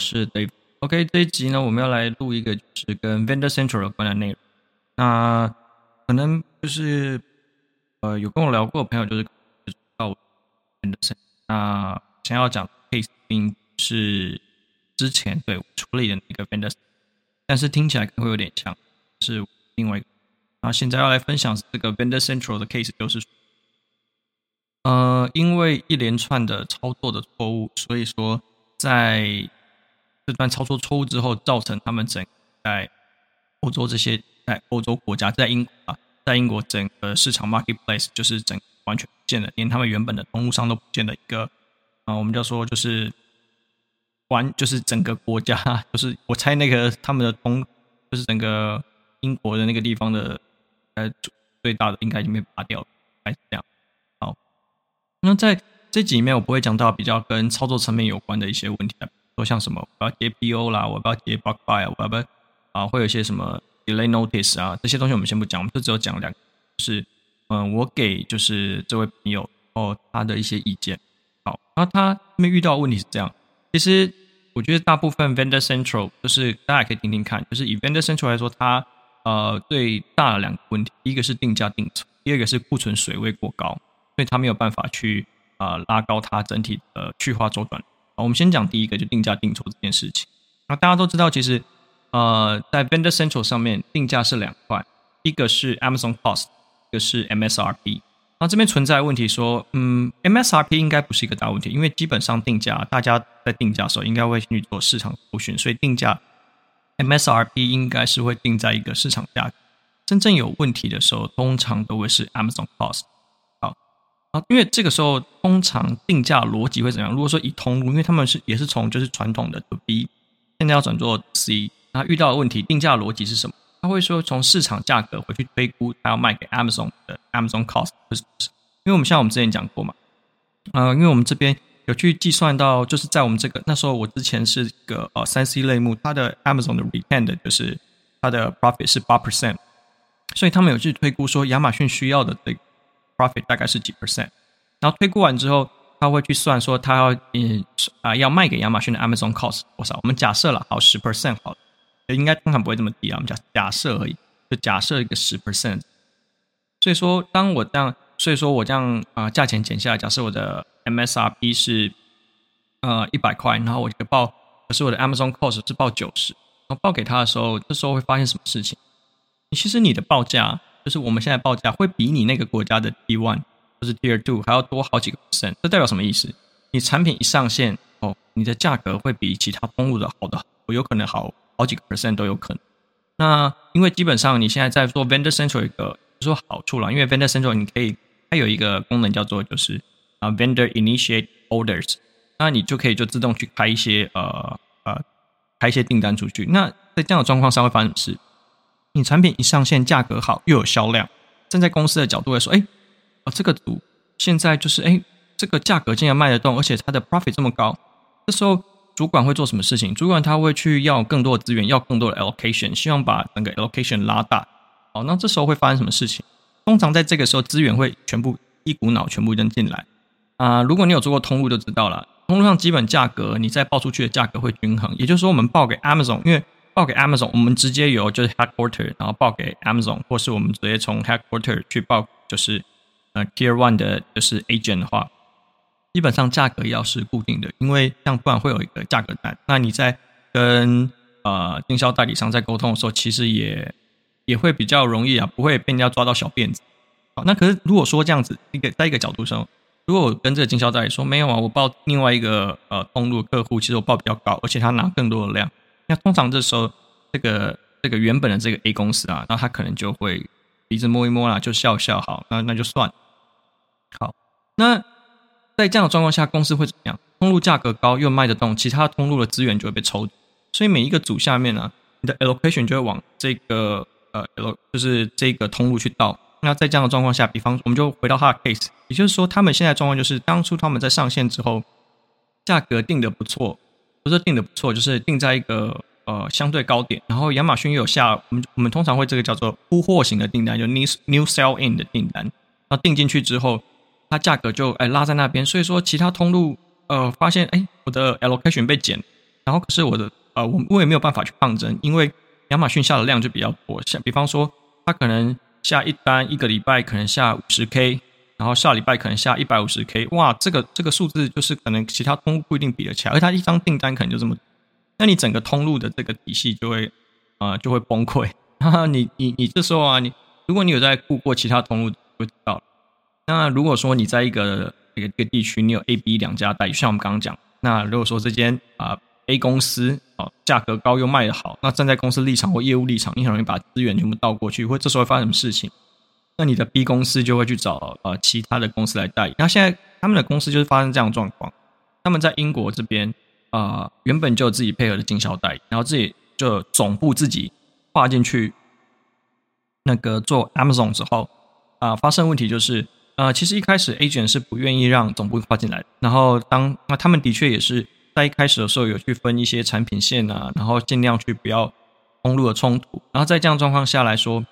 是 Dave。OK，这一集呢，我们要来录一个就是跟 Vendor Central 有关的内容。那可能就是呃，有跟我聊过的朋友就是知道 Vendor Central。那想要讲 case 并不是之前对我处理的那个 Vendor，但是听起来可能会有点像是另外一个。那现在要来分享这个 Vendor Central 的 case，就是。呃，因为一连串的操作的错误，所以说在这段操作错误之后，造成他们整在欧洲这些在欧洲国家，在英国啊，在英国整个市场 marketplace 就是整完全不见了，连他们原本的通路商都不见的一个啊、我们就说就是完就是整个国家，就是我猜那个他们的通就是整个英国的那个地方的呃最大的应该已经被拔掉了，还是这样。好那在这集里面，我不会讲到比较跟操作层面有关的一些问题，说像什么我要接 PO 啦，我要接 bug buy，我要不要啊，会有一些什么 delay notice 啊，这些东西我们先不讲，我们就只有讲两个，就是嗯，我给就是这位朋友哦他的一些意见。好，那他们遇到的问题是这样，其实我觉得大部分 vendor central 就是大家可以听听看，就是以 vendor central 来说，它呃最大的两个问题，一个是定价定错，第二个是库存水位过高。所以他没有办法去啊、呃、拉高它整体的去化周转。我们先讲第一个，就定价定错这件事情。那大家都知道，其实呃在 Vendor Central 上面定价是两块，一个是 Amazon Cost，一个是 MSRP。那这边存在问题说，嗯，MSRP 应该不是一个大问题，因为基本上定价大家在定价的时候应该会去做市场搜寻，所以定价 MSRP 应该是会定在一个市场价。真正有问题的时候，通常都会是 Amazon Cost。啊，因为这个时候通常定价逻辑会怎样？如果说以通路，因为他们是也是从就是传统的 B，现在要转做 C，那遇到的问题定价逻辑是什么？他会说从市场价格回去推估他要卖给 Amazon 的 Amazon cost，就是因为我们像我们之前讲过嘛，呃，因为我们这边有去计算到，就是在我们这个那时候我之前是一个呃三 C 类目，它的 Amazon 的 return 就是它的 profit 是八 percent，所以他们有去推估说亚马逊需要的这个。Profit 大概是几 percent，然后推估完之后，他会去算说他要嗯啊、要卖给亚马逊的 Amazon cost 多少？我们假设了好十 percent 好了，应该通常不会这么低啊，我们假假设而已，就假设一个十 percent。所以说，当我这样，所以说我这样啊、价钱减下来，假设我的 MSRP 是呃一百块，然后我就报，可是我的 Amazon cost 是报九十，然后报给他的时候，这时候会发现什么事情？其实你的报价。就是我们现在报价会比你那个国家的 T1 或是 Tier Two 还要多好几个 percent，这代表什么意思？你产品一上线哦，你的价格会比其他通路的好的，有可能好好几个 percent 都有可能。那因为基本上你现在在做 Vendor Central 一个说好处了，因为 Vendor Central 你可以它有一个功能叫做就是啊 Vendor Initiate Orders，那你就可以就自动去开一些呃呃开一些订单出去。那在这样的状况下会发生什么事？你产品一上线，价格好又有销量，站在公司的角度来说，哎，啊，这个组现在就是哎，这个价格竟然卖得动，而且它的 profit 这么高，这时候主管会做什么事情？主管他会去要更多的资源，要更多的 allocation，希望把整个 allocation 拉大。好，那这时候会发生什么事情？通常在这个时候，资源会全部一股脑全部扔进来啊！如果你有做过通路，就知道了，通路上基本价格你再报出去的价格会均衡，也就是说，我们报给 Amazon，因为报给 Amazon，我们直接由就是 headquarter，然后报给 Amazon，或是我们直接从 headquarter 去报，就是呃 Tier One 的，就是 agent 的话，基本上价格要是固定的，因为这样不然会有一个价格战。那你在跟呃经销代理商在沟通的时候，其实也也会比较容易啊，不会被人家抓到小辫子。好，那可是如果说这样子一个在一个角度上，如果我跟这个经销代理说没有啊，我报另外一个呃通路客户，其实我报比较高，而且他拿更多的量。那通常这时候，这个这个原本的这个 A 公司啊，那他可能就会鼻子摸一摸啦，就笑笑，好，那那就算。好，那在这样的状况下，公司会怎么样？通路价格高又卖得动，其他通路的资源就会被抽，所以每一个组下面呢、你的 allocation 就会往这个呃 L 就是这个通路去倒。那在这样的状况下，比方我们就回到他的 case，也就是说，他们现在状况就是当初他们在上线之后，价格定的不错。不是定的不错，就是定在一个呃相对高点，然后亚马逊又有下，我们我们通常会这个叫做铺货型的订单，就 new new sell in 的订单，那定进去之后，它价格就哎拉在那边，所以说其他通路呃发现哎我的 allocation 被减，然后可是我的呃，我我也没有办法去抗争，因为亚马逊下的量就比较多，像比方说，它可能下一单一个礼拜可能下五十 K，然后下礼拜可能下一百五十 K，哇，这个这个数字就是可能其他通路不一定比得起来，而它一张订单可能就这么，那你整个通路的这个体系就会啊、就会崩溃，哈哈，你你你这时候啊，你如果你有在顾过其他通路，就知道。那如果说你在一个一个一个地区，你有 A、B 两家代理，像我们刚刚讲，那如果说这间啊、A 公司哦价格高又卖得好，那站在公司立场或业务立场，你很容易把资源全部倒过去，或这时候会发生什么事情？那你的 B 公司就会去找呃其他的公司来代理。那现在他们的公司就是发生这样的状况，他们在英国这边啊、呃、原本就有自己配合的经销代理，然后自己就总部自己划进去那个做 Amazon 之后啊、发生问题就是。呃，其实一开始 agent 是不愿意让总部跨进来。然后当那他们的确也是在一开始的时候有去分一些产品线啊，然后尽量去不要通路的冲突。然后在这样状况下来说，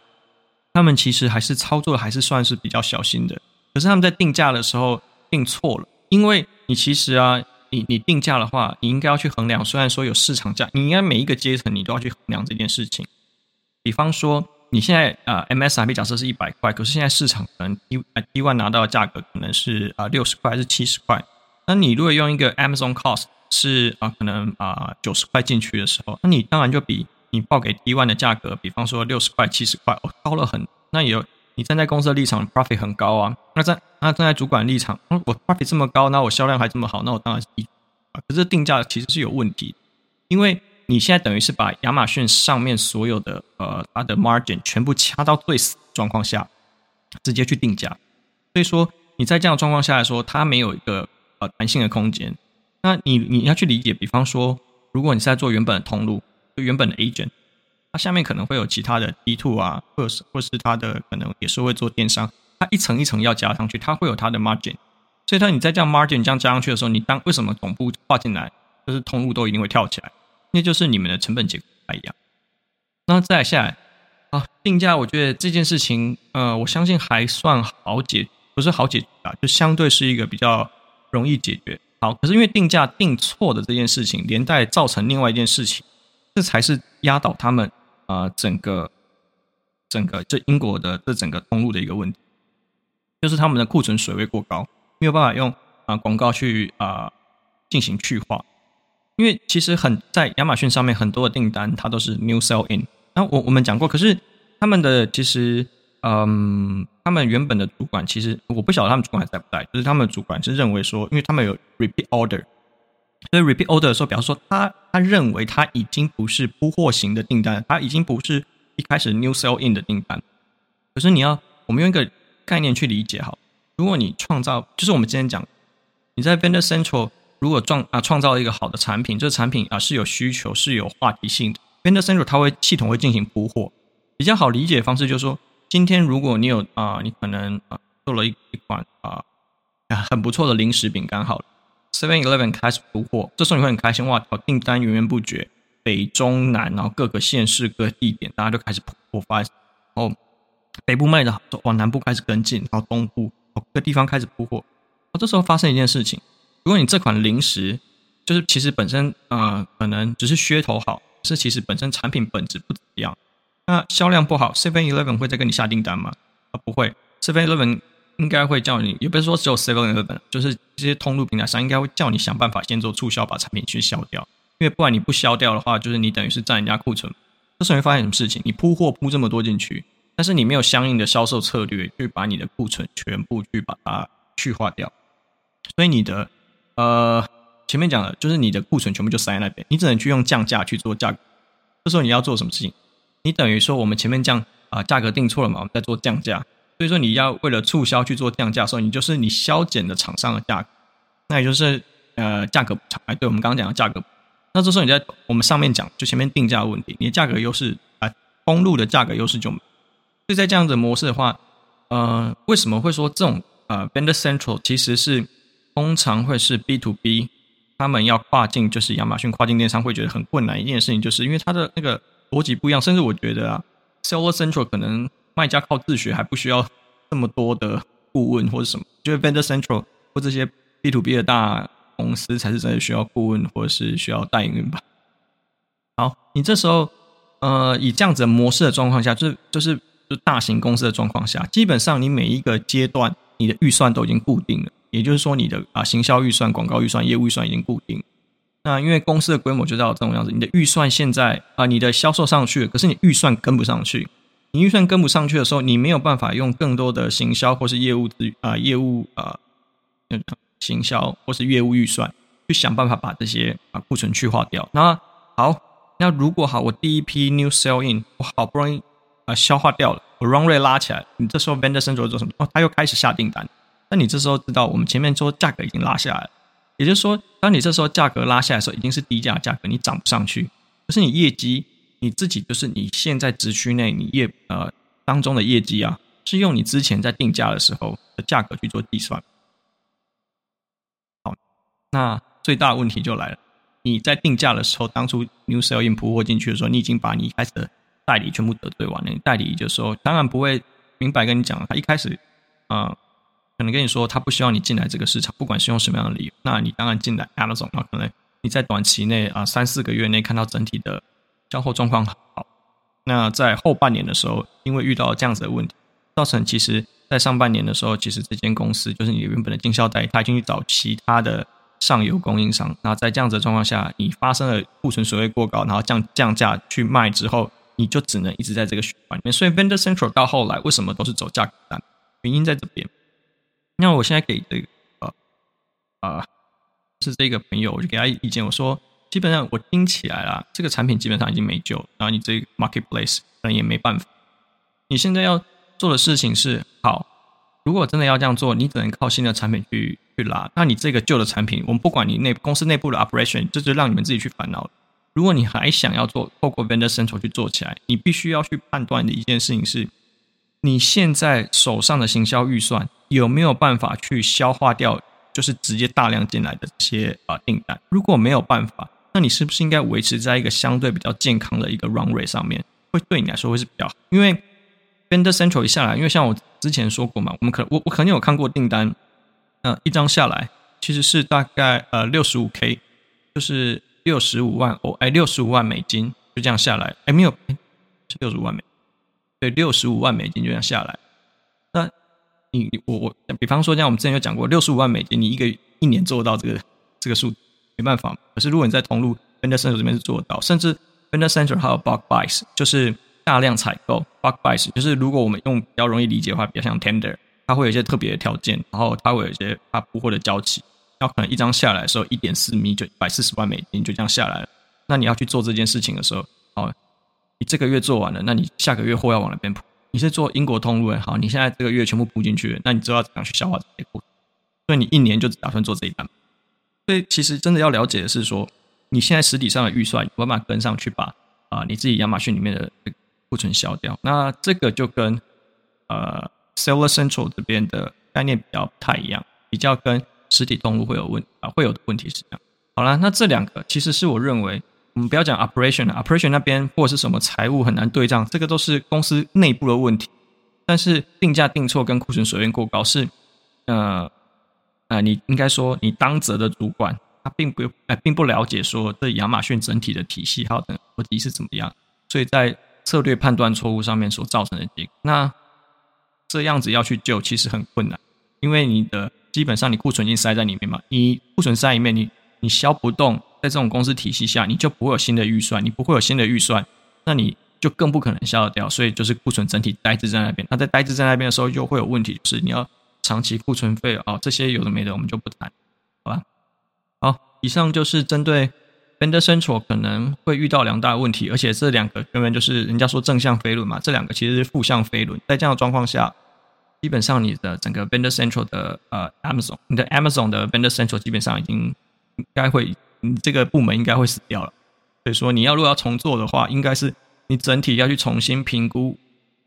他们其实还是操作的还是算是比较小心的。可是他们在定价的时候定错了，因为你其实啊，你你定价的话，你应该要去衡量，虽然说有市场价，你应该每一个阶层你都要去衡量这件事情。比方说。你现在啊，MSRP 假设是一百块，可是现在市场可能 T T one 拿到的价格可能是啊六十块还是七十块？那你如果用一个 Amazon Cost 是啊可能啊九十块进去的时候，那你当然就比你报给 T one 的价格，比方说六十块、七十块哦高了很。那也有你站在公司的立场，profit 很高啊。那在那站在主管立场，嗯，我 profit 这么高，那我销量还这么好，那我当然是低啊。可是定价其实是有问题，因为。你现在等于是把亚马逊上面所有的呃它的 margin 全部掐到最死的状况下，直接去定价，所以说你在这样的状况下来说，它没有一个呃弹性的空间。那你你要去理解，比方说，如果你是在做原本的通路，原本的 agent，它下面可能会有其他的 D two 啊，或是或是它的可能也是会做电商，它一层一层要加上去，它会有它的 margin。所以，当你在这样 margin 这样加上去的时候，你当为什么总部划进来，就是通路都一定会跳起来？那就是你们的成本结构不一样。那再下来啊，定价，我觉得这件事情，呃，我相信还算好解，不是好解决啊，就相对是一个比较容易解决。好，可是因为定价定错的这件事情，连带造成另外一件事情，这才是压倒他们啊、整个整个这英国的这整个通路的一个问题，就是他们的库存水位过高，没有办法用啊、广告去啊、进行去化。因为其实很在亚马逊上面很多的订单，它都是 new sell in。那我我们讲过，可是他们的其实，嗯，他们原本的主管其实我不晓得他们主管还在不在，就是他们主管是认为说，因为他们有 repeat order，所以 repeat order 的时候，比方说他他认为他已经不是铺货型的订单，他已经不是一开始 new sell in 的订单。可是你要我们用一个概念去理解好，如果你创造，就是我们今天讲，你在 Vendor Central。如果创啊创造一个好的产品，这个产品啊是有需求、是有话题性的，Vendor Central 它会系统会进行铺货。比较好理解的方式就是说，今天如果你有啊，你可能啊做了一一款啊很不错的零食饼干，好了，Seven Eleven 开始铺货，这时候你会很开心哇，订单源源不绝，北中南，然后各个县市、各地点，大家都开始铺货发，然后北部卖的好，往南部开始跟进，然后东部各个地方开始铺货，这时候发生一件事情。如果你这款零食就是其实本身呃可能只是噱头好，是其实本身产品本质不怎么样，那销量不好，Seven Eleven 会再跟你下订单吗？啊不会，Seven Eleven 应该会叫你，也不是说只有 Seven Eleven，就是这些通路平台上应该会叫你想办法先做促销，把产品去销掉，因为不然你不销掉的话，就是你等于是占人家库存。这时候会发现什么事情？你铺货铺这么多进去，但是你没有相应的销售策略去把你的库存全部去把它去化掉，所以你的。呃，前面讲的就是你的库存全部就塞在那边，你只能去用降价去做价格。这时候你要做什么事情？你等于说我们前面降啊价格定错了嘛，我们在做降价。所以说你要为了促销去做降价的时候，你就是你削减的厂商的价格，那也就是呃价格补偿。哎，对我们刚刚讲的价格。那这时候你在我们上面讲就前面定价的问题，你的价格优势啊，公路的价格优势就。所以在这样子的模式的话，呃，为什么会说这种呃 Vendor Central 其实是？通常会是 B to B，他们要跨境，就是亚马逊跨境电商会觉得很困难一件事情，就是因为它的那个逻辑不一样。甚至我觉得啊，Seller Central 可能卖家靠自学还不需要这么多的顾问或者什么，就是 Vendor Central 或这些 B to B 的大公司才是真的需要顾问或者是需要代运营吧。好你这时候呃以这样子的模式的状况下，就是就是就大型公司的状况下，基本上你每一个阶段你的预算都已经固定了，也就是说你的啊行销预算、广告预算、业务预算已经固定。那因为公司的规模就到这种样子，你的预算现在啊，你的销售上去了，可是你预算跟不上去。你预算跟不上去的时候，你没有办法用更多的行销或是业务资啊业务啊，行销或是业务预算去想办法把这些啊库存去化掉。那好，那如果好，我第一批 new sell in 我好不容易啊消化掉了，我 run rate 拉起来，你这时候 vendor central 做什么？哦，他又开始下订单。那你这时候知道，我们前面说价格已经拉下来了，也就是说，当你这时候价格拉下来的时候，已经是低价价格，你涨不上去，可是你业绩。你自己就是你现在职区内你业呃当中的业绩啊，是用你之前在定价的时候的价格去做计算。好，那最大问题就来了，你在定价的时候，当初 new sell in 铺货进去的时候，你已经把你一开始的代理全部得罪完了。你代理就说，当然不会明白跟你讲，他一开始啊、可能跟你说他不希望你进来这个市场，不管是用什么样的理由，那你当然进来 Amazon 啊，可能你在短期内啊三四个月内看到整体的。销货状况好，那在后半年的时候，因为遇到这样子的问题，造成其实在上半年的时候，其实这间公司就是你原本的经销代理，他已经去找其他的上游供应商。那在这样子的状况下，你发生了库存水位过高，然后降降价去卖之后，你就只能一直在这个循环里面。所以 Vendor Central 到后来为什么都是走价格战？原因在这边。那我现在给这个呃呃是这个朋友，我就给他意见，我说。基本上我听起来啦，这个产品基本上已经没救，然后你这个 marketplace 可能也没办法。你现在要做的事情是，好，如果真的要这样做，你只能靠新的产品去去拉。那你这个旧的产品，我们不管你内公司内部的 operation，这就让你们自己去烦恼。如果你还想要做，透过 vendor central 去做起来，你必须要去判断的一件事情是，你现在手上的行销预算有没有办法去消化掉，就是直接大量进来的这些啊订单。如果没有办法，那你是不是应该维持在一个相对比较健康的一个 run rate 上面，会对你来说会是比较好？因为 vendor central 一下来，因为像我之前说过嘛，我们可我我肯定有看过订单，嗯、一张下来其实是大概呃六十五 k，就是六十五万哦，哎六十五万美金就这样下来，哎没有，是六十五万美，对，六十五万美金就这样下来。那你我我比方说，像我们之前有讲过，六十五万美金，你一个一年做到这个这个数。没办法，可是如果你在通路 Vendor center 这边是做到，甚至 Vendor center 还有 Bulk Buys，就是大量采购。Bulk Buys 就是如果我们用比较容易理解的话，比较像 Tender，它会有一些特别的条件，然后它会有一些它铺货的交期，然后可能一张下来的时候一点四米就一百四十万美金就这样下来了。那你要去做这件事情的时候，好，你这个月做完了，那你下个月货要往哪边铺？你是做英国通路，好，你现在这个月全部铺进去，那你知道怎样去消化这些货？所以你一年就只打算做这一单。所以其实真的要了解的是说，你现在实体上的预算有办法跟上去把啊、你自己亚马逊里面的库存消掉。那这个就跟呃 Seller Central 这边的概念比较不太一样，比较跟实体通路会有问啊会有的问题是这样。好了，那这两个其实是我认为我们不要讲 Operation，Operation 那边或者是什么财务很难对账，这个都是公司内部的问题。但是定价定错跟库存水位过高是呃。啊、呃，你应该说，你当责的主管，他并不，呃，并不了解说这亚马逊整体的体系还有的逻辑是怎么样，所以在策略判断错误上面所造成的结果，那这样子要去救其实很困难，因为你的基本上你库存已经塞在里面嘛，你库存塞里面，你你销不动，在这种公司体系下，你就不会有新的预算，你不会有新的预算，那你就更不可能销得掉，所以就是库存整体呆滞在那边，那在呆滞在那边的时候，又会有问题，就是你要。长期库存费啊、哦，这些有的没的，我们就不谈，好吧？好，以上就是针对 Vendor Central 可能会遇到两大问题，而且这两个根本就是人家说正向飞轮嘛，这两个其实是负向飞轮。在这样的状况下，基本上你的整个 Vendor Central 的呃 Amazon，你的 Amazon 的 Vendor Central 基本上已经应该会，你这个部门应该会死掉了。所以说，你要如果要重做的话，应该是你整体要去重新评估，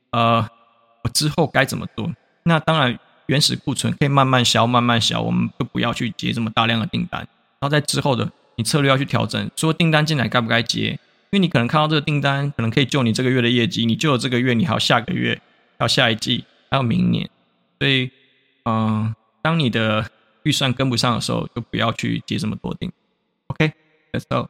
呃，我之后该怎么做？那当然。原始库存可以慢慢消，慢慢消，我们就不要去接这么大量的订单。然后在之后的，你策略要去调整，说订单进来该不该接？因为你可能看到这个订单，可能可以救你这个月的业绩，你救了这个月，你还有下个月，还有下一季，还有明年。所以，嗯、当你的预算跟不上的时候，就不要去接这么多订。OK，Let's go。